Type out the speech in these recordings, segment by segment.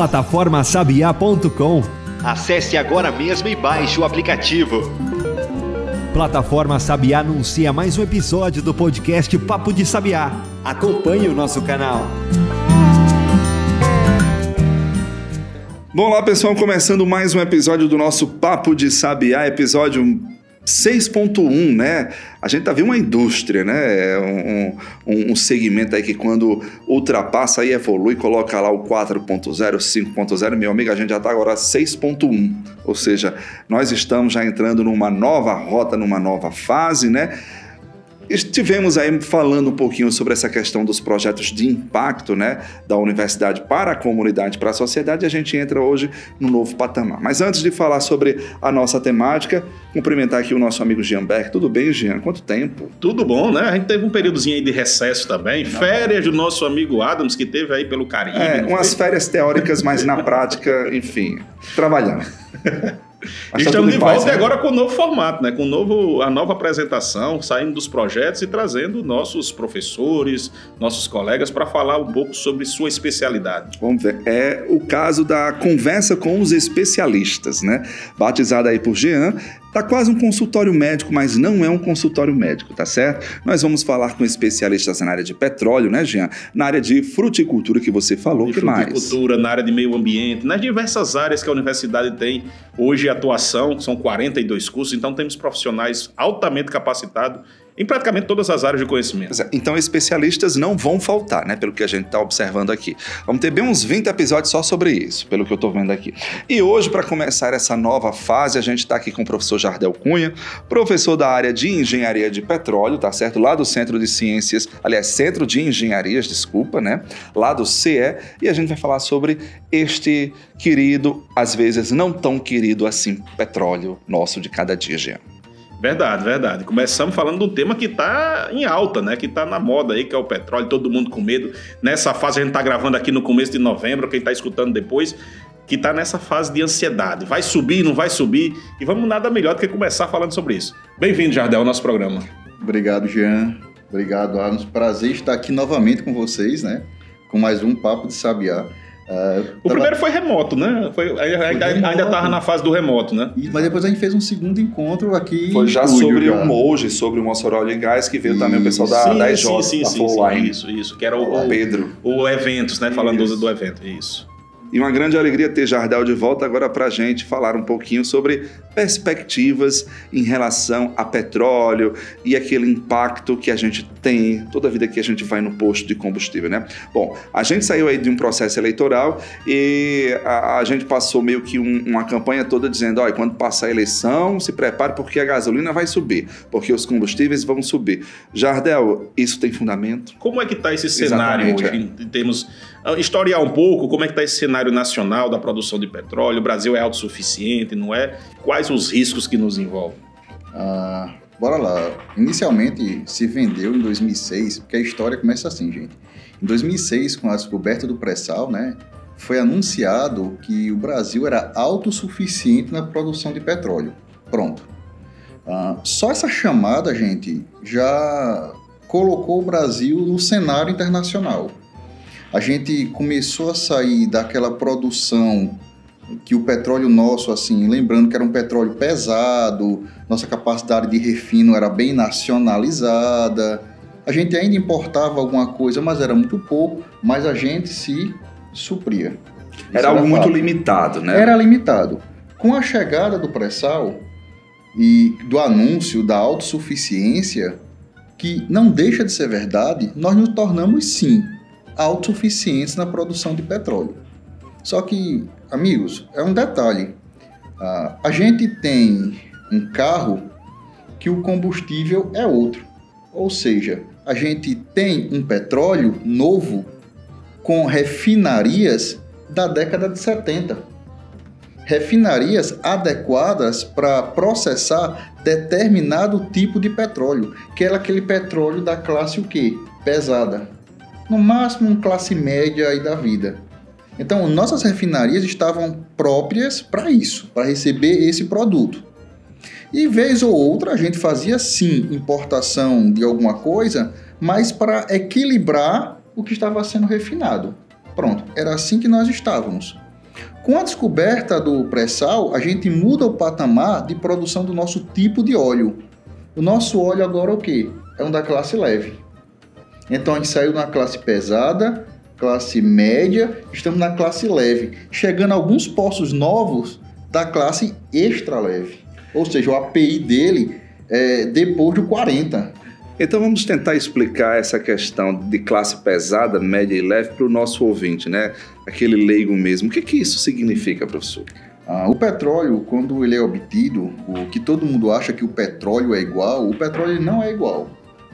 Plataformasabiá.com Acesse agora mesmo e baixe o aplicativo. Plataforma Sabiá anuncia mais um episódio do podcast Papo de Sabiá. Acompanhe o nosso canal. Bom lá, pessoal, começando mais um episódio do nosso Papo de Sabiá, episódio 6.1, né? A gente tá vendo uma indústria, né? Um, um, um, segmento aí que quando ultrapassa e evolui, coloca lá o 4.0, 5.0, meu amigo, a gente já tá agora 6.1. Ou seja, nós estamos já entrando numa nova rota, numa nova fase, né? Estivemos aí falando um pouquinho sobre essa questão dos projetos de impacto né, da universidade para a comunidade, para a sociedade, e a gente entra hoje no novo patamar. Mas antes de falar sobre a nossa temática, cumprimentar aqui o nosso amigo Jean Beck. Tudo bem, Jean? Quanto tempo? Tudo bom, né? A gente teve um períodozinho aí de recesso também, Não. férias do nosso amigo Adams, que teve aí pelo Caribe. É, umas foi? férias teóricas, mas na prática, enfim, trabalhando. Mas Estamos de volta né? agora com o novo formato, né? com novo, a nova apresentação, saindo dos projetos e trazendo nossos professores, nossos colegas para falar um pouco sobre sua especialidade. Vamos ver. É o caso da conversa com os especialistas, né? Batizada aí por Jean, Tá quase um consultório médico, mas não é um consultório médico, tá certo? Nós vamos falar com especialistas na área de petróleo, né, Jean? Na área de fruticultura que você falou, de que mais? Fruticultura, na área de meio ambiente, nas diversas áreas que a universidade tem hoje atuação, são 42 cursos, então temos profissionais altamente capacitados em praticamente todas as áreas de conhecimento. É, então, especialistas não vão faltar, né? Pelo que a gente está observando aqui. Vamos ter bem uns 20 episódios só sobre isso, pelo que eu estou vendo aqui. E hoje, para começar essa nova fase, a gente está aqui com o professor Jardel Cunha, professor da área de engenharia de petróleo, tá certo? Lá do Centro de Ciências, aliás, Centro de Engenharias, desculpa, né? Lá do CE, e a gente vai falar sobre este querido, às vezes não tão querido assim, petróleo nosso de cada dia, Jean. Verdade, verdade. Começamos falando de um tema que está em alta, né? Que está na moda aí, que é o petróleo, todo mundo com medo. Nessa fase a gente está gravando aqui no começo de novembro, quem está escutando depois, que está nessa fase de ansiedade. Vai subir, não vai subir? E vamos nada melhor do que começar falando sobre isso. Bem-vindo, Jardel, ao nosso programa. Obrigado, Jean. Obrigado, Arnos. Prazer estar aqui novamente com vocês, né? Com mais um Papo de Sabiá. Uh, o tava... primeiro foi remoto, né? Foi, ainda, ainda estava na fase do remoto, né? E, mas depois a gente fez um segundo encontro aqui. Foi já sobre já. o Moji, sobre o Mossoró de Gás, que veio isso. também o pessoal da, sim, da EJ, sim, sim, da sim, sim, Isso, isso, que era o, o Pedro. O, o Eventos, né? Falando do, do evento, isso. E uma grande alegria ter Jardel de volta agora para a gente falar um pouquinho sobre perspectivas em relação a petróleo e aquele impacto que a gente tem toda a vida que a gente vai no posto de combustível, né? Bom, a gente saiu aí de um processo eleitoral e a, a gente passou meio que um, uma campanha toda dizendo, olha, quando passar a eleição, se prepare porque a gasolina vai subir, porque os combustíveis vão subir. Jardel, isso tem fundamento? Como é que está esse cenário Exatamente, hoje, é. em termos historiar um pouco como é que está esse cenário nacional da produção de petróleo. O Brasil é autossuficiente, não é? Quais os riscos que nos envolvem? Ah, bora lá. Inicialmente se vendeu em 2006, porque a história começa assim, gente. Em 2006, com a descoberta do pré-sal, né, foi anunciado que o Brasil era autossuficiente na produção de petróleo. Pronto. Ah, só essa chamada, gente, já colocou o Brasil no cenário internacional a gente começou a sair daquela produção que o petróleo nosso, assim, lembrando que era um petróleo pesado, nossa capacidade de refino era bem nacionalizada. A gente ainda importava alguma coisa, mas era muito pouco, mas a gente se supria. era algo muito limitado, né? Era limitado. Com a chegada do pré-sal e do anúncio da autossuficiência, que não deixa de ser verdade, nós nos tornamos sim autossuficientes na produção de petróleo. Só que, amigos, é um detalhe. Uh, a gente tem um carro que o combustível é outro. Ou seja, a gente tem um petróleo novo com refinarias da década de 70. Refinarias adequadas para processar determinado tipo de petróleo, que é aquele petróleo da classe o quê? Pesada no máximo um classe média aí da vida. Então, nossas refinarias estavam próprias para isso, para receber esse produto. E vez ou outra a gente fazia sim importação de alguma coisa, mas para equilibrar o que estava sendo refinado. Pronto, era assim que nós estávamos. Com a descoberta do pré-sal, a gente muda o patamar de produção do nosso tipo de óleo. O nosso óleo agora é o quê? É um da classe leve. Então a gente saiu na classe pesada, classe média, estamos na classe leve, chegando a alguns postos novos da classe extra leve. Ou seja, o API dele é depois do 40. Então vamos tentar explicar essa questão de classe pesada, média e leve para o nosso ouvinte, né? Aquele leigo mesmo. O que, que isso significa, professor? Ah, o petróleo, quando ele é obtido, o que todo mundo acha que o petróleo é igual, o petróleo não é igual.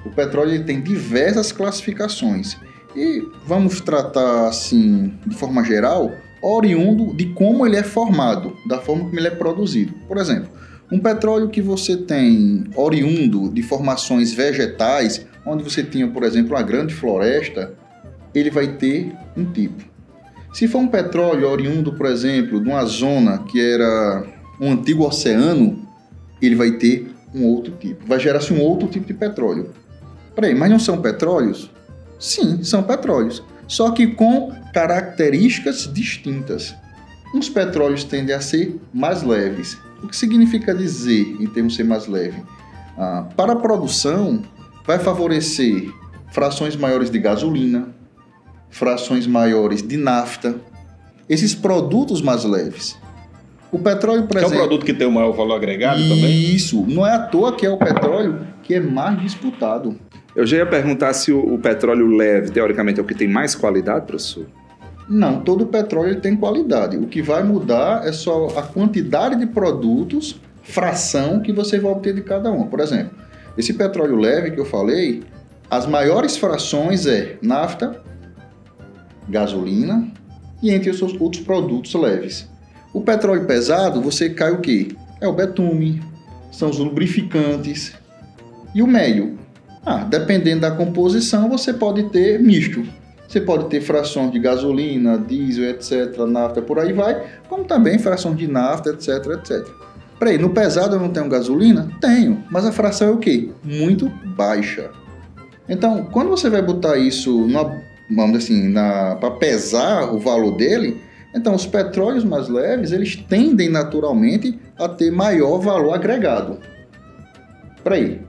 O petróleo tem diversas classificações. E vamos tratar assim, de forma geral, oriundo de como ele é formado, da forma como ele é produzido. Por exemplo, um petróleo que você tem oriundo de formações vegetais, onde você tinha, por exemplo, uma grande floresta, ele vai ter um tipo. Se for um petróleo oriundo, por exemplo, de uma zona que era um antigo oceano, ele vai ter um outro tipo. Vai gerar-se um outro tipo de petróleo. Peraí, mas não são petróleos? Sim, são petróleos. Só que com características distintas. Uns petróleos tendem a ser mais leves o que significa dizer, em termos de ser mais leve? Ah, para a produção, vai favorecer frações maiores de gasolina, frações maiores de nafta, esses produtos mais leves. O petróleo, por exemplo, é o produto que tem o maior valor agregado isso, também? Isso, não é à toa que é o petróleo que é mais disputado. Eu já ia perguntar se o, o petróleo leve, teoricamente, é o que tem mais qualidade, professor? Não, todo petróleo tem qualidade. O que vai mudar é só a quantidade de produtos, fração que você vai obter de cada um. Por exemplo, esse petróleo leve que eu falei, as maiores frações é nafta, gasolina e entre os outros produtos leves. O petróleo pesado, você cai o quê? É o betume, são os lubrificantes. E o médio? Ah, dependendo da composição, você pode ter misto você pode ter frações de gasolina, diesel, etc., nafta, por aí vai, como também frações de nafta, etc, etc. Peraí, no pesado eu não tenho gasolina? Tenho, mas a fração é o quê? Muito baixa. Então, quando você vai botar isso, vamos assim, para pesar o valor dele, então os petróleos mais leves, eles tendem naturalmente a ter maior valor agregado. Peraí,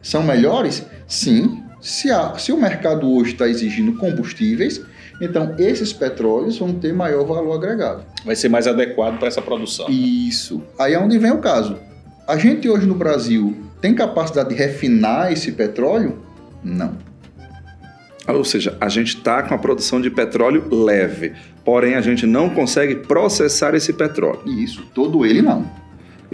são melhores? Sim, se, se o mercado hoje está exigindo combustíveis, então esses petróleos vão ter maior valor agregado. Vai ser mais adequado para essa produção. Isso. Aí é onde vem o caso. A gente hoje no Brasil tem capacidade de refinar esse petróleo? Não. Ou seja, a gente está com a produção de petróleo leve, porém a gente não consegue processar esse petróleo. Isso, todo ele não.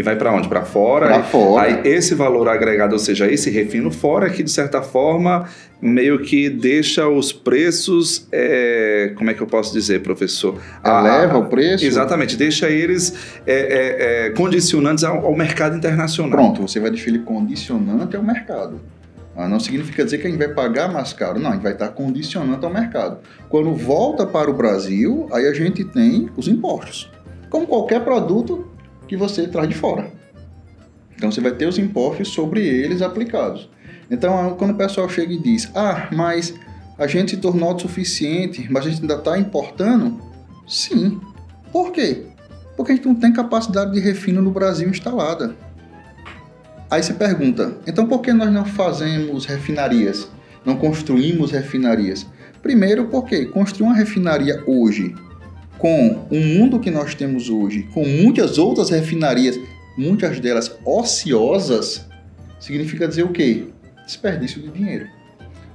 E vai para onde? Para fora? Para fora. Aí esse valor agregado, ou seja, esse refino fora, que de certa forma meio que deixa os preços, é, como é que eu posso dizer, professor? Eleva o preço? Exatamente, deixa eles é, é, é, condicionantes ao, ao, mercado internacional. Pronto, você vai ele condicionante ao mercado. Ah, não significa dizer que a gente vai pagar mais caro, não, a gente vai estar condicionando ao mercado. Quando volta para o Brasil, aí a gente tem os impostos. Como qualquer produto, que você traz de fora. Então você vai ter os impostos sobre eles aplicados. Então quando o pessoal chega e diz: "Ah, mas a gente se tornou autossuficiente, mas a gente ainda está importando?" Sim. Por quê? Porque a gente não tem capacidade de refino no Brasil instalada. Aí você pergunta: "Então por que nós não fazemos refinarias? Não construímos refinarias?" Primeiro, porque construir uma refinaria hoje com o mundo que nós temos hoje, com muitas outras refinarias, muitas delas ociosas, significa dizer o quê? Desperdício de dinheiro.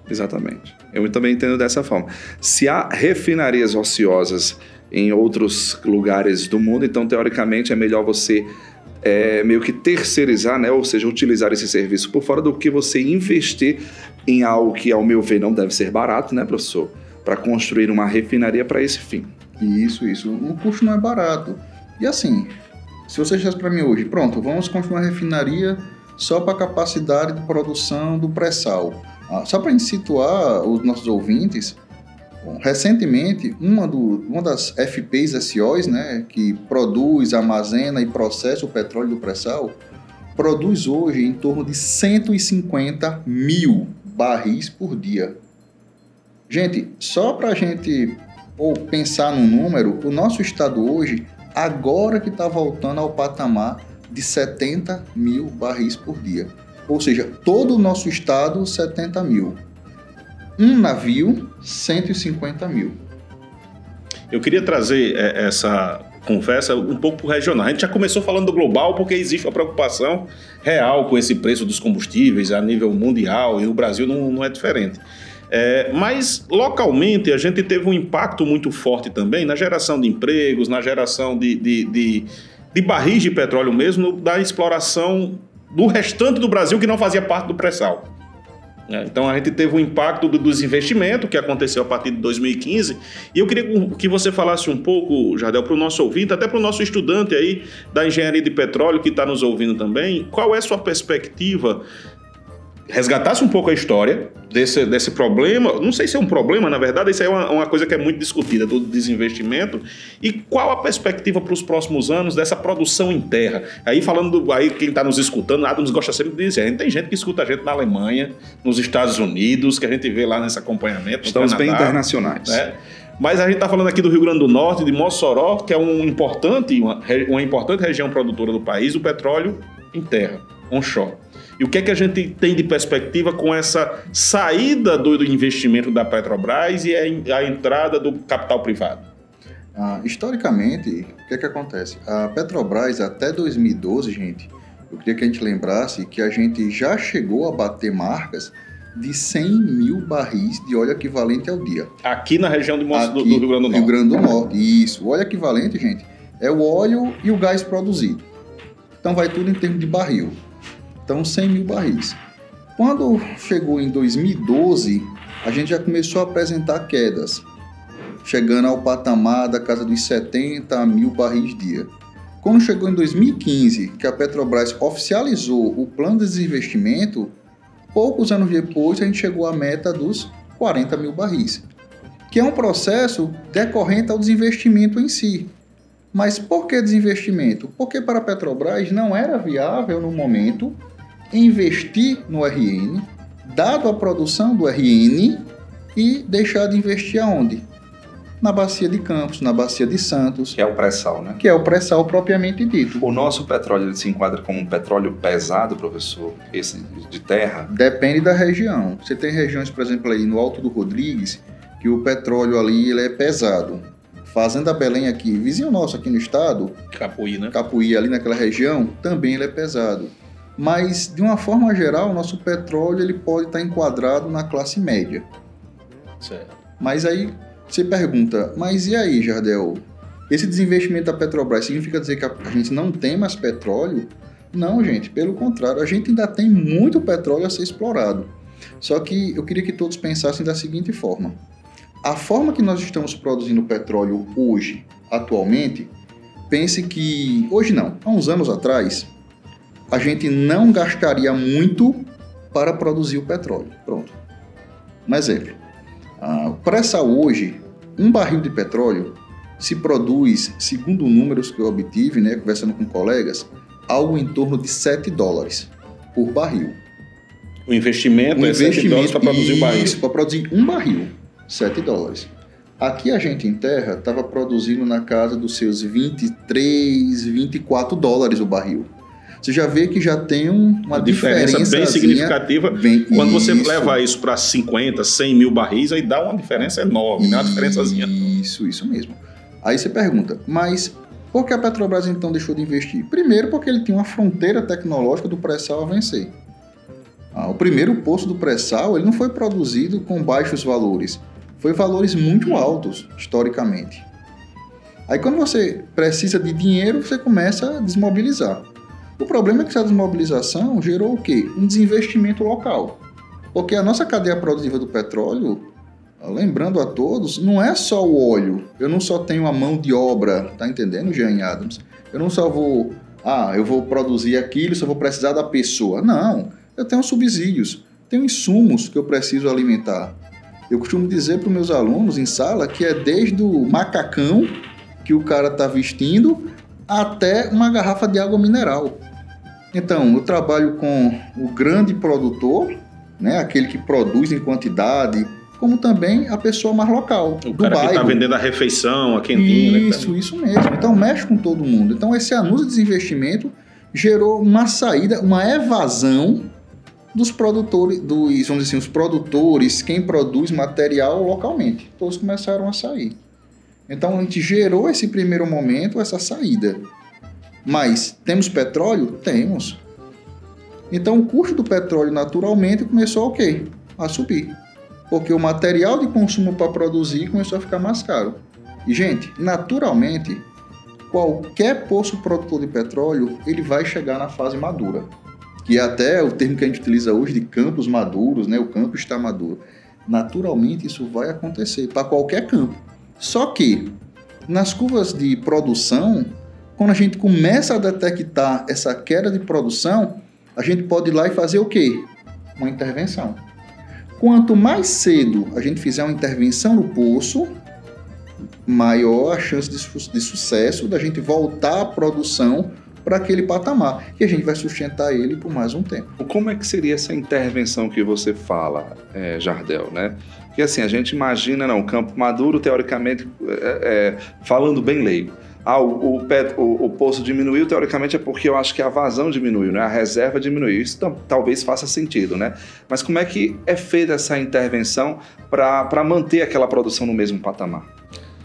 Exatamente. Eu também entendo dessa forma. Se há refinarias ociosas em outros lugares do mundo, então teoricamente é melhor você é, meio que terceirizar, né? ou seja, utilizar esse serviço por fora do que você investir em algo que, ao meu ver, não deve ser barato, né, professor? Para construir uma refinaria para esse fim. Isso, isso. O custo não é barato. E assim, se você dissesse para mim hoje, pronto, vamos construir uma refinaria só para a capacidade de produção do pré-sal. Ah, só para situar os nossos ouvintes, bom, recentemente, uma, do, uma das FPs SOs, né, que produz, armazena e processa o petróleo do pré-sal, produz hoje em torno de 150 mil barris por dia. Gente, só para a gente ou pensar num número, o nosso estado hoje, agora que está voltando ao patamar de 70 mil barris por dia. Ou seja, todo o nosso estado, 70 mil. Um navio, 150 mil. Eu queria trazer é, essa conversa um pouco para regional. A gente já começou falando do global porque existe uma preocupação real com esse preço dos combustíveis a nível mundial e o Brasil não, não é diferente. É, mas localmente a gente teve um impacto muito forte também na geração de empregos, na geração de, de, de, de barris de petróleo mesmo, da exploração do restante do Brasil que não fazia parte do pré-sal. É, então a gente teve um impacto do, dos investimentos que aconteceu a partir de 2015 e eu queria que você falasse um pouco, Jardel, para o nosso ouvinte, até para o nosso estudante aí da engenharia de petróleo que está nos ouvindo também, qual é a sua perspectiva resgatasse um pouco a história desse, desse problema. Não sei se é um problema, na verdade, isso é uma, uma coisa que é muito discutida, do desinvestimento. E qual a perspectiva para os próximos anos dessa produção em terra? Aí falando, do, aí quem está nos escutando, Adams gosta sempre de dizer, a gente tem gente que escuta a gente na Alemanha, nos Estados Unidos, que a gente vê lá nesse acompanhamento. Estamos Canadá, bem internacionais. Né? Mas a gente está falando aqui do Rio Grande do Norte, de Mossoró, que é um importante, uma, uma importante região produtora do país, do petróleo em terra, onshore. E o que é que a gente tem de perspectiva com essa saída do, investimento da Petrobras e a, entrada do capital privado? Ah, historicamente, o que é que acontece? A Petrobras, até 2012, gente, eu queria que a gente lembrasse que a gente já chegou a bater marcas de 100 mil barris de óleo equivalente ao dia. Aqui na região do, Aqui, do, do Rio Grande do Norte. Rio Grande do Norte, isso. O óleo equivalente, gente, é o óleo e o gás produzido. Então vai tudo em termos de barril. Então, 100 mil barris. Quando chegou em 2012, a gente já começou a apresentar quedas, chegando ao patamar da casa dos 70 mil barris dia. Quando chegou em 2015, que a Petrobras oficializou o plano de desinvestimento, poucos anos depois a gente chegou à meta dos 40 mil barris, que é um processo decorrente ao desinvestimento em si. Mas por que desinvestimento? Porque para a Petrobras não era viável no momento investir no RN, dado a produção do RN, e deixar de investir aonde? Na bacia de Campos, na bacia de Santos. Que é o pré-sal, né? Que é o pré-sal propriamente dito. O nosso petróleo ele se enquadra como um petróleo pesado, professor? Esse de terra? Depende da região. Você tem regiões, por exemplo, aí no Alto do Rodrigues, que o petróleo ali ele é pesado. Fazenda Belém aqui, vizinho nosso aqui no estado, Capuí, né? Capuí ali naquela região, também ele é pesado. Mas, de uma forma geral, o nosso petróleo ele pode estar enquadrado na classe média. Certo. Mas aí você pergunta, mas e aí, Jardel? Esse desinvestimento da Petrobras significa dizer que a gente não tem mais petróleo? Não, gente, pelo contrário, a gente ainda tem muito petróleo a ser explorado. Só que eu queria que todos pensassem da seguinte forma: a forma que nós estamos produzindo petróleo hoje, atualmente, pense que hoje não, há uns anos atrás, a gente não gastaria muito para produzir o petróleo. Pronto. Um exemplo. Ah, para essa hoje, um barril de petróleo se produz, segundo números que eu obtive, né, conversando com colegas, algo em torno de 7 dólares por barril. O investimento o é investimento, 7 dólares para produzir um barril. Isso, para produzir um barril, 7 dólares. Aqui a gente em terra estava produzindo na casa dos seus 23, 24 dólares o barril você já vê que já tem uma, diferença bem significativa. Bem, Quando isso. você leva isso para 50, 100 mil barris, aí dá uma diferença enorme, né? Uma diferençazinha. Isso, isso mesmo. Aí você pergunta, mas por que a Petrobras então deixou de investir? Primeiro, porque ele tinha uma fronteira tecnológica do pré-sal a vencer. Ah, o primeiro poço do pré-sal ele não foi produzido com baixos valores, foi valores muito altos historicamente. Aí quando você precisa de dinheiro, você começa a desmobilizar. O problema é que essa desmobilização gerou o quê? Um desinvestimento local. Porque a nossa cadeia produtiva do petróleo, lembrando a todos, não é só o óleo. Eu não só tenho a mão de obra, tá entendendo, Jean Adams? Eu não só vou, ah, eu vou produzir aquilo, só vou precisar da pessoa. Não, eu tenho subsídios, tenho insumos que eu preciso alimentar. Eu costumo dizer para os meus alunos em sala que é desde o macacão que o cara está vestindo até uma garrafa de água mineral. Então, eu trabalho com o grande produtor, né, aquele que produz em quantidade, como também a pessoa mais local, O do cara que bairro. tá vendendo a refeição, a quentinha, né? Isso, isso mesmo. Então mexe com todo mundo. Então esse anúncio de desinvestimento gerou uma saída, uma evasão dos produtores, dos, vamos dizer assim, os produtores, quem produz material localmente. Todos começaram a sair. Então a gente gerou esse primeiro momento, essa saída. Mas temos petróleo? Temos. Então o custo do petróleo naturalmente começou a subir. Porque o material de consumo para produzir começou a ficar mais caro. E, gente, naturalmente, qualquer poço produtor de petróleo, ele vai chegar na fase madura. Que é até o termo que a gente utiliza hoje de campos maduros, né? O campo está maduro. Naturalmente, isso vai acontecer para qualquer campo. Só que, nas curvas de produção, quando a gente começa a detectar essa queda de produção, a gente pode ir lá e fazer o quê? Uma intervenção. Quanto mais cedo a gente fizer uma intervenção no poço, maior a chance de, su- de sucesso da gente voltar à produção para aquele patamar. E a gente vai sustentar ele por mais um tempo. Como é que seria essa intervenção que você fala, é, Jardel, né? Porque assim, a gente imagina, não, campo maduro, teoricamente, é, é, falando bem leigo. Ah, o, o, o- o poço diminuiu, teoricamente é porque eu acho que a vazão diminuiu, né? A reserva diminuiu. Isso talvez faça sentido, né? Mas como é que é feita essa intervenção para manter aquela produção no mesmo patamar?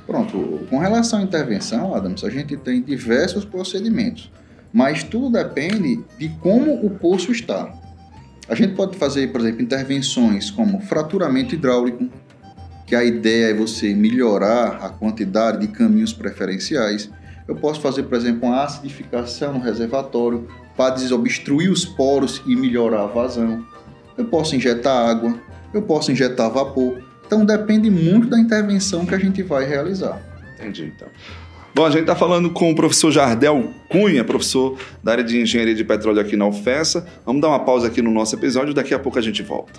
Pronto, com relação à intervenção, Adams, a gente tem diversos procedimentos, mas tudo depende de como o poço está. A gente pode fazer, por exemplo, intervenções como fraturamento hidráulico, que a ideia é você melhorar a quantidade de caminhos preferenciais. Eu posso fazer, por exemplo, uma acidificação no reservatório para desobstruir os poros e melhorar a vazão. Eu posso injetar água, eu posso injetar vapor. Então depende muito da intervenção que a gente vai realizar. Entendi, então. Bom, a gente está falando com o professor Jardel Cunha, professor da área de Engenharia de Petróleo aqui na UFESA. Vamos dar uma pausa aqui no nosso episódio, daqui a pouco a gente volta.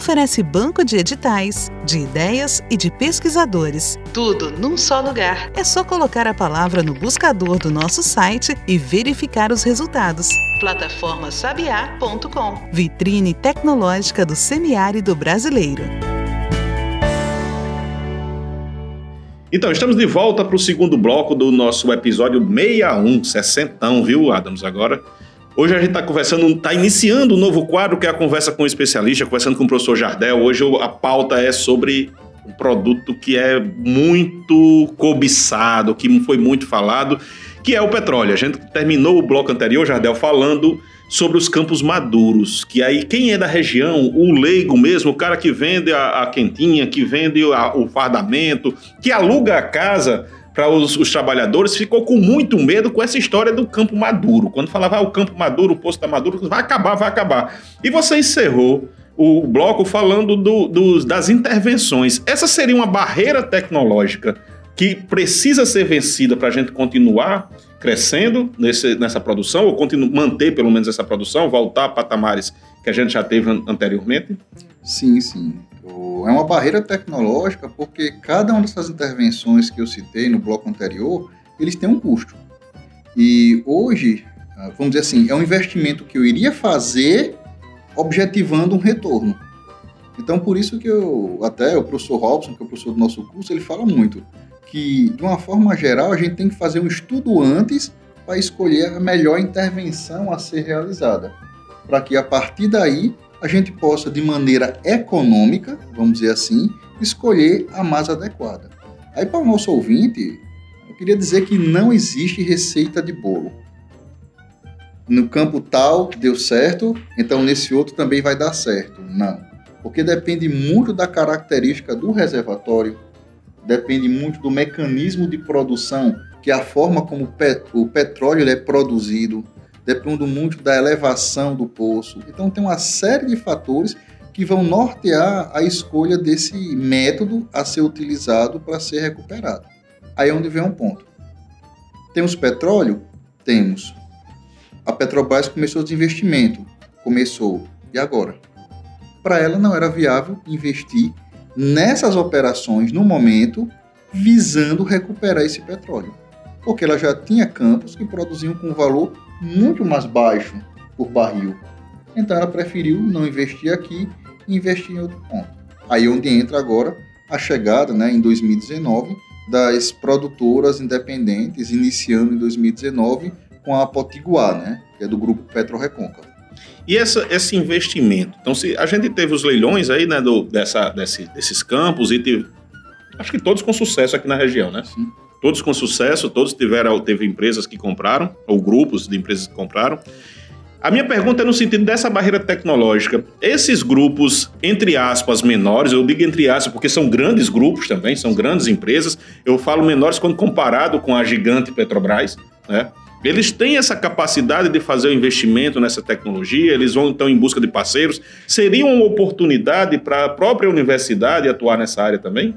oferece banco de editais, de ideias e de pesquisadores. Tudo num só lugar. É só colocar a palavra no buscador do nosso site e verificar os resultados. Plataformasabiá.com. Vitrine tecnológica do semiárido brasileiro. Então, estamos de volta para o segundo bloco do nosso episódio 61, 60, viu, Adams? Agora. Hoje a gente está conversando, está iniciando um novo quadro que é a conversa com o especialista, conversando com o professor Jardel. Hoje a pauta é sobre um produto que é muito cobiçado, que foi muito falado, que é o petróleo. A gente terminou o bloco anterior, Jardel, falando sobre os campos maduros, que aí quem é da região, o leigo mesmo, o cara que vende a, a quentinha, que vende a- o fardamento, que aluga a casa para os, os trabalhadores, ficou com muito medo com essa história do campo maduro. Quando falava ah, o campo maduro, o posto está maduro, vai acabar, vai acabar. E você encerrou o bloco falando do- dos- das intervenções. Essa seria uma barreira tecnológica que precisa ser vencida para a gente continuar crescendo nesse- nessa produção, ou continu- manter pelo menos essa produção, voltar a patamares que a gente já teve an- anteriormente? Sim, sim. É uma barreira tecnológica porque cada uma dessas intervenções que eu citei no bloco anterior, eles têm um custo. E hoje, ah, vamos dizer assim, é um investimento que eu iria fazer objetivando um retorno. Então, por isso que eu, até o professor Robson, que é o professor do nosso curso, ele fala muito que, de uma forma geral, a gente tem que fazer um estudo antes para escolher a melhor intervenção a ser realizada. Para que, a partir daí, a gente possa, de maneira econômica, vamos dizer assim, escolher a mais adequada. Aí, para o nosso ouvinte, eu queria dizer que não existe receita de bolo. No campo tal deu certo, então nesse outro também vai dar certo. Não. Porque depende muito da característica do reservatório, depende muito do mecanismo de produção, que é a forma como o pet- o petróleo é produzido, depende muito da elevação do poço. Então tem uma série de fatores que vão nortear a escolha desse método a ser utilizado para ser recuperado. Aí é onde vem um ponto. Temos petróleo? Temos. A Petrobras começou os investimentos. Começou. E agora? Para ela não era viável investir nessas operações no momento, visando recuperar esse petróleo. Porque ela já tinha campos que produziam com valor muito mais baixo por barril. Então ela preferiu não investir aqui e investir em outro ponto. Aí é onde entra agora a chegada, né, em 2019, das produtoras independentes, iniciando em 2019 com a Potiguar, né, que é do grupo Petro Recôncavo. E essa, esse investimento? Então, se a gente teve os leilões aí, né, do, dessa, desse, desses campos e teve, acho que todos com sucesso aqui na região, né? Sim. Todos com sucesso, todos tiveram, teve empresas que compraram, ou grupos de empresas que compraram. A minha pergunta é no sentido dessa barreira tecnológica. Esses grupos, entre aspas, menores, eu digo entre aspas porque são grandes grupos também, são grandes empresas. Eu falo menores quando comparado com a gigante Petrobras, né? Eles têm essa capacidade de fazer o investimento nessa tecnologia, eles vão então em busca de parceiros. Seria uma oportunidade para a própria universidade atuar nessa área também?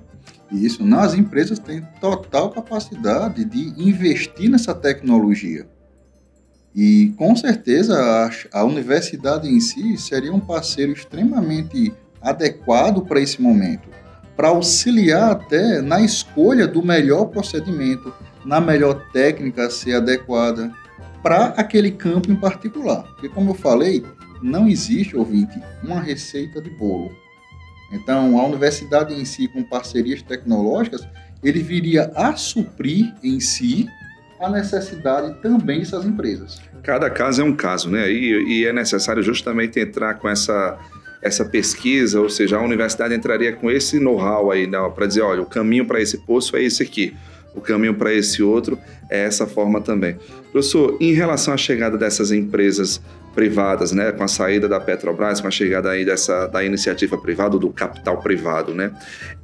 Isso, nas empresas têm total capacidade de investir nessa tecnologia. E com certeza a, a universidade em si seria um parceiro extremamente adequado para esse momento, para auxiliar até na escolha do melhor procedimento, na melhor técnica a ser adequada para aquele campo em particular. Porque, como eu falei, não existe, ouvinte, uma receita de bolo. Então, a universidade em si, com parcerias tecnológicas, ele viria a suprir em si a necessidade também dessas empresas. Cada caso é um caso, né? E, e é necessário justamente entrar com essa, essa pesquisa, ou seja, a universidade entraria com esse know-how aí, né, para dizer, olha, o caminho para esse poço é esse aqui, o caminho para esse outro é essa forma também. Professor, em relação à chegada dessas empresas privadas, né, com a saída da Petrobras, com a chegada aí dessa da iniciativa privada, do capital privado, né,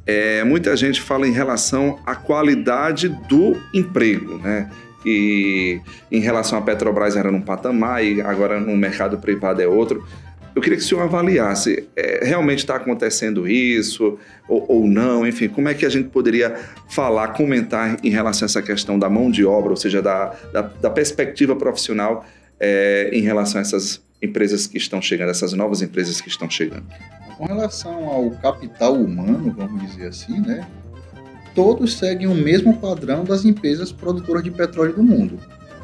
é, muita gente fala em relação à qualidade do emprego, né, e em relação à Petrobras era num patamar e agora no mercado privado é outro. Eu queria que o senhor avaliasse, é, realmente está acontecendo isso ou, ou, não? Enfim, como é que a gente poderia falar, comentar em relação a essa questão da mão de obra, ou seja, da, da, da perspectiva profissional é, em relação a essas empresas que estão chegando, essas novas empresas que estão chegando? Com relação ao capital humano, vamos dizer assim, né? todos seguem o mesmo padrão das empresas produtoras de petróleo do mundo,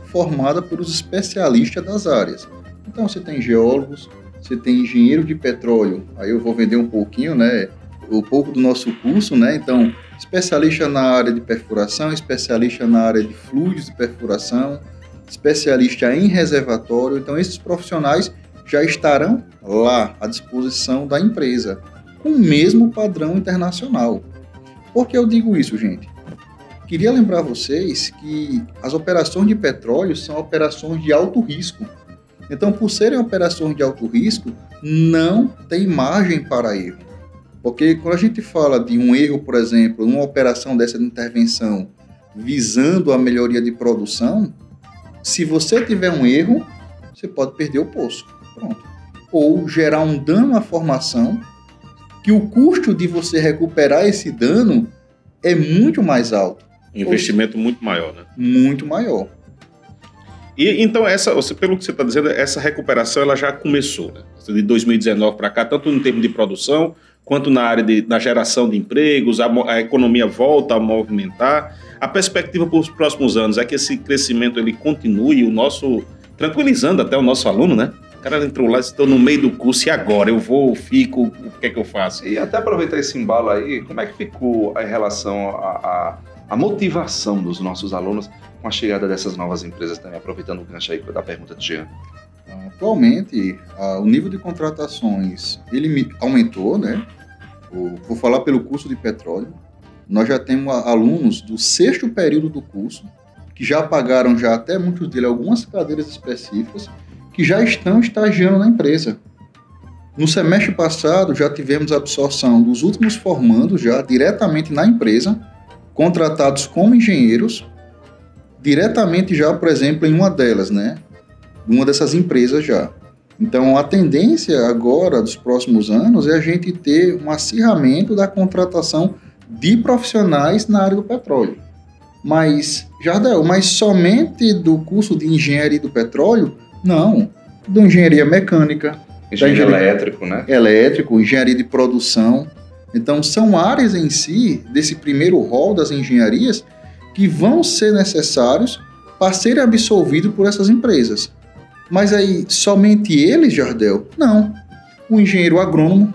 formada pelos especialistas das áreas. Então você tem geólogos, você tem engenheiro de petróleo, aí eu vou vender um pouquinho, né? Um pouco do nosso curso, né? Então, especialista na área de perfuração, especialista na área de fluidos de perfuração, especialista em reservatório. Então, esses profissionais já estarão lá à disposição da empresa, com o mesmo padrão internacional. Por que eu digo isso, gente? Queria lembrar vocês que as operações de petróleo são operações de alto risco. Então, por serem operações de alto risco, não tem margem para erro. Porque quando a gente fala de um erro, por exemplo, numa operação dessa de intervenção visando a melhoria de produção, se você tiver um erro, você pode perder o poço. Pronto. Ou gerar um dano à formação que o custo de você recuperar esse dano é muito mais alto. Investimento muito maior, né? Muito maior. E então essa, pelo que você está dizendo, essa recuperação ela já começou, né? De 2019 para cá, tanto em termos de produção quanto na área de, da geração de empregos, a, a economia volta a movimentar. A perspectiva para os próximos anos é que esse crescimento ele continue, o nosso tranquilizando até o nosso aluno, né? cara entrou lá, estou no meio do curso e agora? Eu vou, fico, o que é que eu faço? E até aproveitar esse embalo aí, como é que ficou em relação à a, a, motivação dos nossos alunos com a chegada dessas novas empresas também, aproveitando o gancho aí da pergunta de Jean? Atualmente, o nível de contratações ele aumentou, né? O, vou falar pelo curso de petróleo. Nós já temos alunos do sexto período do curso que já pagaram já até muitos deles algumas cadeiras específicas que já estão estagiando na empresa. No semestre passado, já tivemos a absorção dos últimos formandos já diretamente na empresa, contratados como engenheiros, diretamente já, por exemplo, em uma delas, né? Uma dessas empresas já. Então, a tendência agora, dos próximos anos, é a gente ter um acirramento da contratação de profissionais na área do petróleo. Mas, Jardel, mas somente do curso de engenharia do petróleo? Não. Da engenharia mecânica, Engenheiro engenharia- elétrico, né? elétrico, engenharia de produção. Então, são áreas em si, desse primeiro rol das engenharias, que vão ser necessários para serem absolvidos por essas empresas. Mas aí, somente eles, Jardel? Não. O engenheiro agrônomo,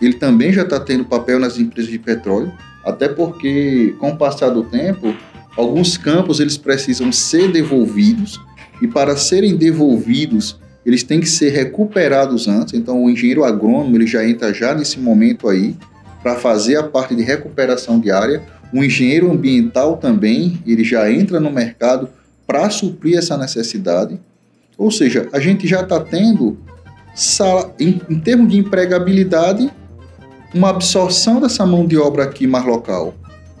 ele também já está tendo papel nas empresas de petróleo, até porque, com o passar do tempo, alguns campos eles precisam ser devolvidos, e para serem devolvidos, eles têm que ser recuperados antes. Então, o engenheiro agrônomo ele já entra já nesse momento aí para fazer a parte de recuperação de área. O engenheiro ambiental também ele já entra no mercado para suprir essa necessidade. Ou seja, a gente já está tendo, sala- em, em termos de empregabilidade, uma absorção dessa mão de obra aqui mais local.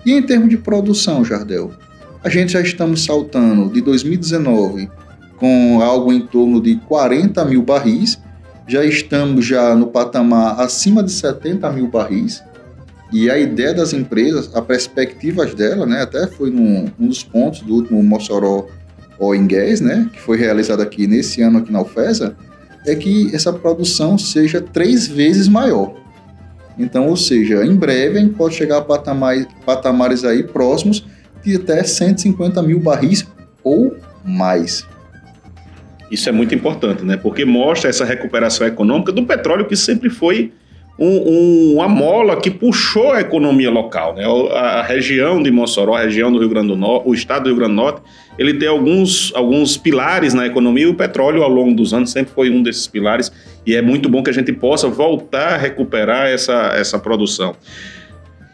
E em termos de produção, Jardel, a gente já estamos saltando de 2019 com algo em torno de 40 mil barris, já estamos já no patamar acima de 70 mil barris. E a ideia das empresas, as perspectivas dela, né, até foi num, um dos pontos do último Mossoró Oil Gas, né, que foi realizado aqui nesse ano aqui na UFESA, é que essa produção seja três vezes maior. Então, ou seja, em breve a gente pode chegar a patamares, patamares aí próximos de até 150 mil barris ou mais. Isso é muito importante, né? Porque mostra essa recuperação econômica do petróleo que sempre foi um, um- uma mola que puxou a economia local, né? A região de Mossoró, a região do Rio Grande do Norte, o estado do Rio Grande do Norte, ele tem alguns, alguns pilares na economia e o petróleo ao longo dos anos sempre foi um desses pilares e é muito bom que a gente possa voltar a recuperar essa, essa produção.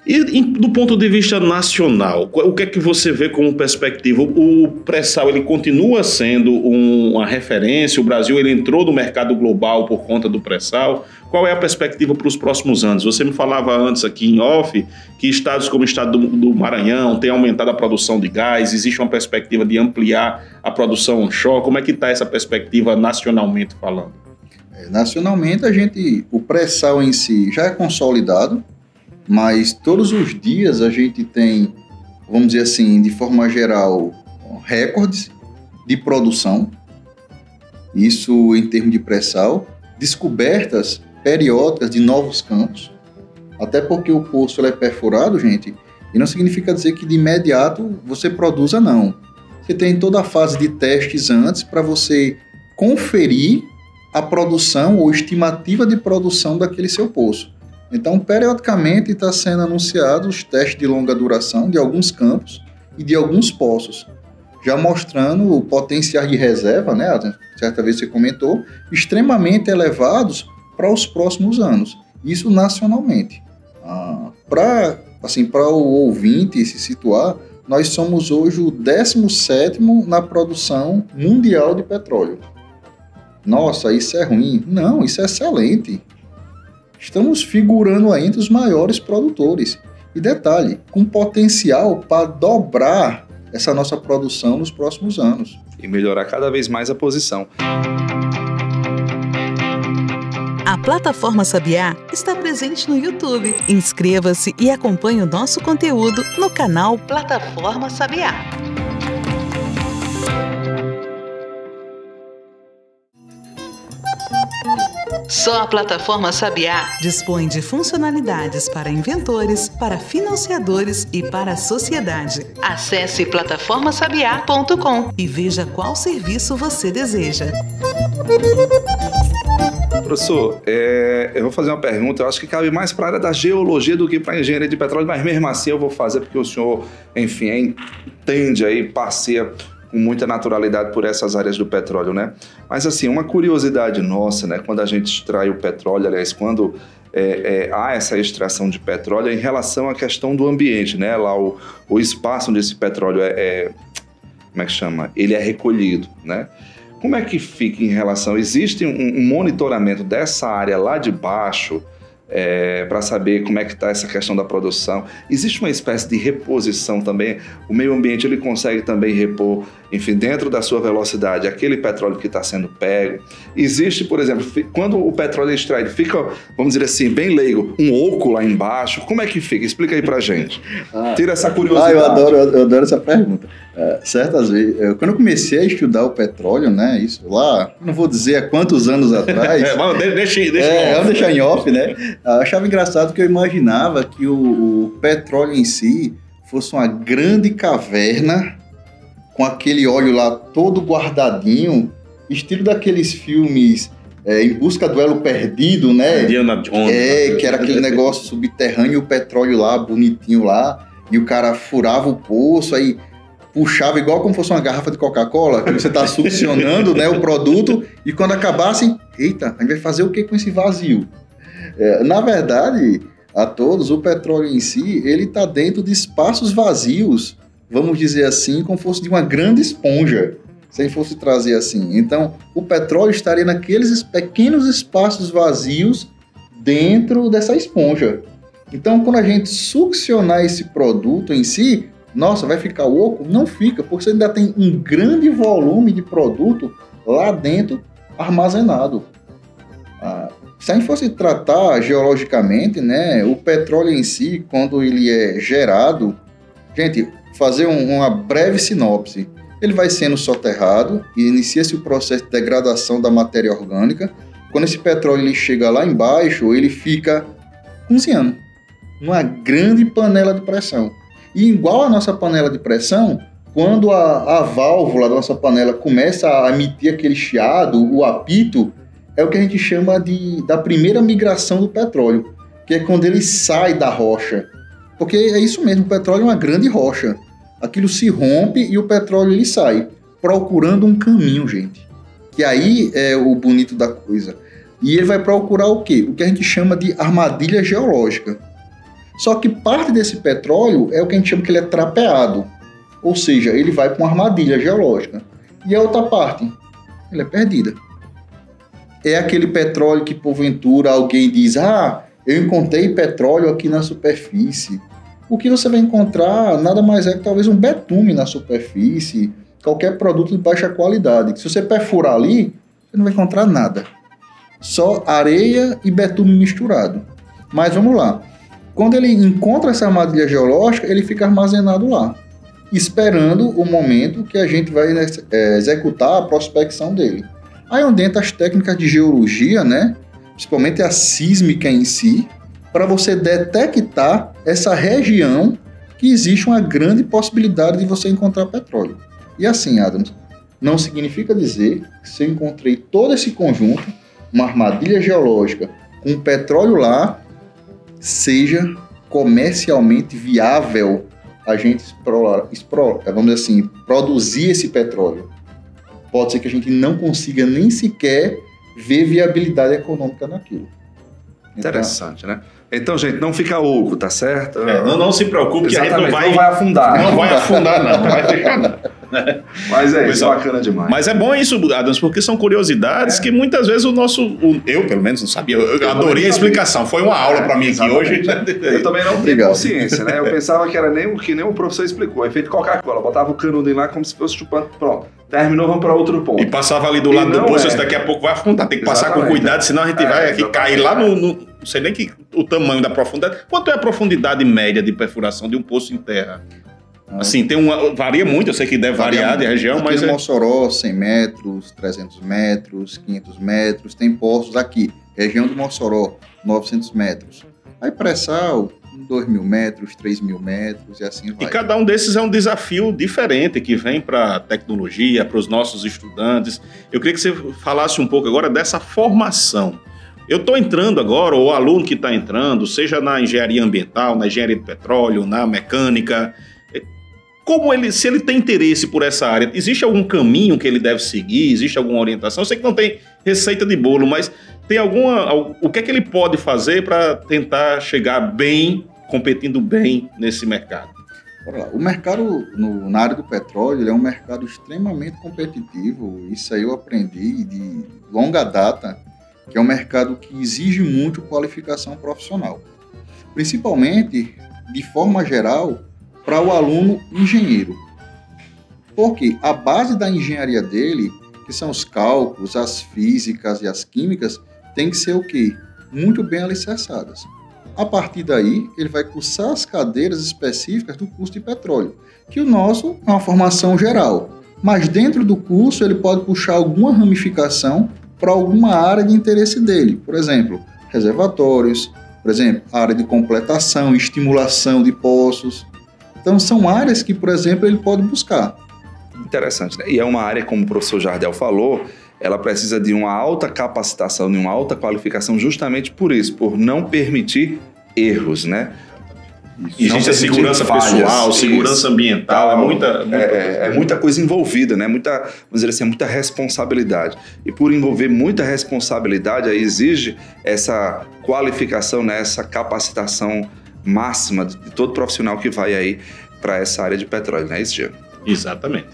E do ponto de vista nacional, o que é que você vê como perspectiva? O o pré-sal ele continua sendo um- uma referência, o Brasil ele entrou no mercado global por conta do pré-sal. Qual é a perspectiva para os próximos anos? Você me falava antes aqui em off que estados como o estado do, do Maranhão têm aumentado a produção de gás, existe uma perspectiva de ampliar a produção onshore. Como é que está essa perspectiva nacionalmente falando? É, Nacionalmente, a gente, o pré-sal em si já é consolidado, mas todos os dias a gente tem, vamos dizer assim, de forma geral, recordes de produção. Isso em termos de pré-sal, descobertas periódicas de novos campos. Até porque o poço é perfurado, gente, e não significa dizer que de imediato você produza, não. Você tem toda a fase de testes antes para você conferir a produção ou estimativa de produção daquele seu poço. Então, periodicamente está sendo anunciados os testes de longa duração de alguns campos e de alguns poços, já mostrando o potencial de reserva, né? Certa vez você comentou, extremamente elevados para os próximos anos. Isso nacionalmente. Ah, para assim, para o ouvinte se situar, nós somos hoje o 17º na produção mundial de petróleo. Nossa, isso é ruim. Não, isso é excelente. Estamos figurando aí entre os maiores produtores. E detalhe, com potencial para dobrar essa nossa produção nos próximos anos. E melhorar cada vez mais a posição. A plataforma Sabiá está presente no YouTube. Inscreva-se e acompanhe o nosso conteúdo no canal Plataforma Sabiá. Só a plataforma Sabiá Dispõe de funcionalidades para inventores, para financiadores e para a sociedade. Acesse plataformasabiá.com. E veja qual serviço você deseja. Professor, é, eu vou fazer uma pergunta, eu acho que cabe mais para a área da geologia do que para a engenharia de petróleo, mas mesmo assim eu vou fazer porque o senhor, enfim, é, entende aí, passeia com muita naturalidade por essas áreas do petróleo, né? Mas assim, uma curiosidade nossa, né? Quando a gente extrai o petróleo, aliás, quando é, é, há essa extração de petróleo é em relação à questão do ambiente, né? Lá o, o espaço onde esse petróleo é, é, como é que chama? Ele é recolhido, né? Como é que fica em relação? Existe um, um monitoramento dessa área lá de baixo para saber como é que está essa questão da produção. Existe uma espécie de reposição também. O meio ambiente ele consegue também repor, enfim, dentro da sua velocidade, aquele petróleo que está sendo pego. Existe, por exemplo, quando o petróleo é extraído, fica, vamos dizer assim, bem leigo, um oco lá embaixo. Como é que fica? Explica aí pra gente. Tira essa Ah, curiosidade. eu adoro, eu adoro essa pergunta. É, certas vezes, eu- quando eu comecei a estudar o petróleo, né, isso lá, não vou dizer há quantos anos atrás, É, mas de- deixa, deixa É, em off. vamos deixar em off, né? Eu achava engraçado que eu imaginava que o, o petróleo em si fosse uma grande caverna com aquele óleo lá todo guardadinho, estilo daqueles filmes é, Em Busca do Elo Perdido, né? Indiana Jones. É, que era aquele negócio subterrâneo, o petróleo lá, bonitinho lá, e o cara furava o poço, aí puxava igual como fosse uma garrafa de Coca-Cola, que você tá succionando, né, o produto, e quando acabasse, eita, a gente vai fazer o que com esse vazio? É, na verdade, a todos, o petróleo em si, ele tá dentro de espaços vazios, vamos dizer assim, como fosse de uma grande esponja, se a gente fosse trazer assim. Então, o petróleo estaria naqueles es- pequenos espaços vazios dentro dessa esponja. Então, quando a gente succionar esse produto em si, nossa, vai ficar oco? Não fica, porque você ainda tem um grande volume de produto lá dentro armazenado. Ah, se a gente fosse tratar geologicamente, né, o petróleo em si, quando ele é gerado, gente, fazer um- uma breve sinopse. Ele vai sendo soterrado e inicia-se o processo de degradação da matéria orgânica. Quando esse petróleo ele chega lá embaixo, ele fica cozinhando numa grande panela de pressão. E igual a nossa panela de pressão, quando a, a válvula da nossa panela começa a emitir aquele chiado, o apito, é o que a gente chama de da primeira migração do petróleo, que é quando ele sai da rocha. Porque é isso mesmo, o petróleo é uma grande rocha. Aquilo se rompe e o petróleo ele sai, procurando um caminho, gente. Que aí é o bonito da coisa. E ele vai procurar o quê? O que a gente chama de armadilha geológica. Só que parte desse petróleo é o que a gente chama que ele é trapeado. Ou seja, ele vai para uma armadilha geológica. E a outra parte, ele é perdida. É aquele petróleo que porventura alguém diz: "Ah, eu encontrei petróleo aqui na superfície". O que você vai encontrar nada mais é que talvez um betume na superfície, qualquer produto de baixa qualidade. Se você perfurar ali, você não vai encontrar nada. Só areia e betume misturado. Mas vamos lá. Quando ele encontra essa armadilha geológica, ele fica armazenado lá, esperando o momento que a gente vai é, executar a prospecção dele. Aí onde entra as técnicas de geologia, né? principalmente a sísmica em si, para você detectar essa região que existe uma grande possibilidade de você encontrar petróleo. E assim, Adams, não significa dizer que se eu encontrei todo esse conjunto, uma armadilha geológica com petróleo lá, seja comercialmente viável a gente explorar, explorar, vamos dizer assim, produzir esse petróleo. Pode ser que a gente não consiga nem sequer ver viabilidade econômica naquilo. Então, Interessante, né? Então, gente, não fica oco, tá certo? É, não, não se preocupe, que a gente não Exatamente, vai, afundar. não vai afundar, não. Não vai ficar, não. Mas é isso, é. bacana demais. Mas é bom isso, Adams, porque são curiosidades que muitas vezes o nosso. o- eu, pelo menos, não sabia. Eu, adorei a explicação. Foi uma aula para mim aqui hoje. Eu também não tenho Obrigado. consciência, né? Eu pensava que era nem o que nem o professor explicou. É feito Coca-Cola. Botava o canudo lá como se fosse chupando. Pronto. Terminou, vamos para outro ponto. E passava ali do lado do poço, é. daqui a pouco vai afundar. Tem que passar com Exatamente. cuidado, senão a gente É, vai aqui exatamente. cair lá no, no- Não sei nem que, o tamanho da profundidade. Quanto é a profundidade média de perfuração de um poço em terra? Ah. Assim, tem uma. Varia muito, eu sei que deve variar de região, aqui mas. no É, Mossoró, 100 metros, 300 metros, 500 metros. Tem poços aqui. Região do Mossoró, 900 metros. Aí pré-sal, 2 mil metros, 3 mil metros e assim E vai. cada um desses é um desafio diferente que vem para a tecnologia, para os nossos estudantes. Eu queria que você falasse um pouco agora dessa formação. Eu estou entrando agora, ou o aluno que está entrando, seja na engenharia ambiental, na engenharia de petróleo, na mecânica, como ele, se ele tem interesse por essa área, existe algum caminho que ele deve seguir? Existe alguma orientação? Eu sei que não tem receita de bolo, mas tem alguma, al- o que é que ele pode fazer para tentar chegar bem, competindo bem nesse mercado? O mercado no- na área do petróleo é um mercado extremamente competitivo. Isso aí eu aprendi de longa data. que é um mercado que exige muito qualificação profissional, principalmente de forma geral para o aluno engenheiro. Porque a base da engenharia dele, que são os cálculos, as físicas e as químicas, tem que ser o quê? Muito bem alicerçadas. A partir daí, ele vai cursar as cadeiras específicas do curso de petróleo, que o nosso é uma formação geral. Mas dentro do curso, ele pode puxar alguma ramificação para alguma área de interesse dele. Por exemplo, reservatórios, por exemplo, área de completação, estimulação de poços. Então, são áreas que, por exemplo, ele pode buscar. Interessante, né? E é uma área, como o professor Jardel falou, ela precisa de uma alta capacitação, de uma alta qualificação, justamente por isso, por não permitir erros, né? Existe a segurança falhas, pessoal, isso. segurança ambiental, é muita. muita É, é- é muita coisa envolvida, né? Muita, vamos dizer assim, é muita responsabilidade. E por envolver muita responsabilidade, aí exige essa qualificação, né? essa capacitação máxima de todo profissional que vai aí para essa área de petróleo, não é isso, Diego? Exatamente.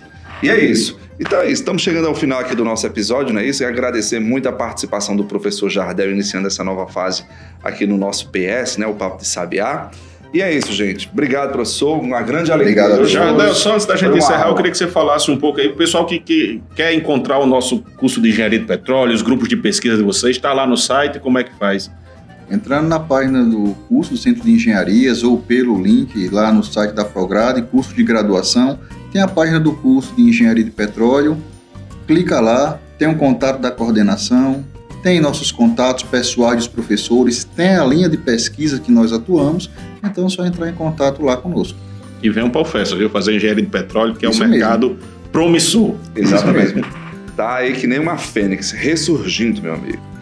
E é isso. Então é isso. Estamos chegando ao final aqui do nosso episódio, não é isso? E agradecer muito a participação do professor Jardel iniciando essa nova fase aqui no nosso PS, né? O Papo de Sabiá. E é isso, gente. Obrigado, professor. Uma grande alegria. Obrigado a hoje. Já, Del, só antes da gente encerrar, eu queria que você falasse um pouco aí, o pessoal que, que quer encontrar o nosso curso de engenharia de petróleo, os grupos de pesquisa de vocês, está lá no site, como é que faz? Entrando na página do curso do Centro de Engenharias ou pelo link lá no site da Prograde, curso de graduação, tem a página do curso de Engenharia de Petróleo. Clica lá, tem um contato da coordenação, tem nossos contatos pessoais dos professores, tem a linha de pesquisa que nós atuamos, então é só entrar em contato lá conosco. E venham para o FESA, viu? Fazer engenharia de petróleo, que é um Isso mesmo. mercado promissor. Exatamente. Tá aí que nem uma fênix, ressurgindo, meu amigo.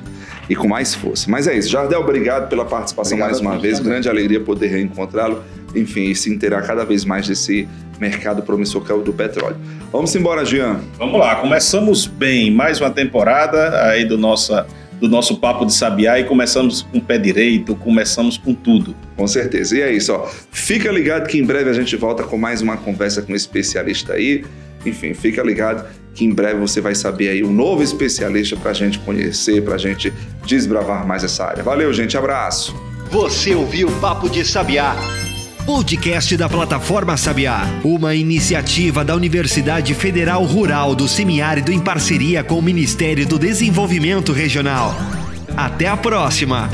E com mais força. Mas é isso. Jardel, obrigado pela participação Obrigado mais uma vez. também. Grande alegria poder reencontrá-lo. Enfim, e se inteirar cada vez mais desse mercado promissor que é o do petróleo. Vamos embora, Jean. Vamos lá, começamos bem, mais uma temporada aí do, nossa, do nosso Papo de Sabiá e começamos com o pé direito, começamos com tudo. Com certeza. E é isso, ó. Fica ligado que em breve a gente volta com mais uma conversa com um especialista aí. Enfim, fica ligado que em breve você vai saber aí um novo especialista pra gente conhecer, pra gente desbravar mais essa área. Valeu, gente. Abraço. Você ouviu Papo de Sabiá. Podcast da plataforma Sabiá, uma iniciativa da Universidade Federal Rural do Semiárido em parceria com o Ministério do Desenvolvimento Regional. Até a próxima!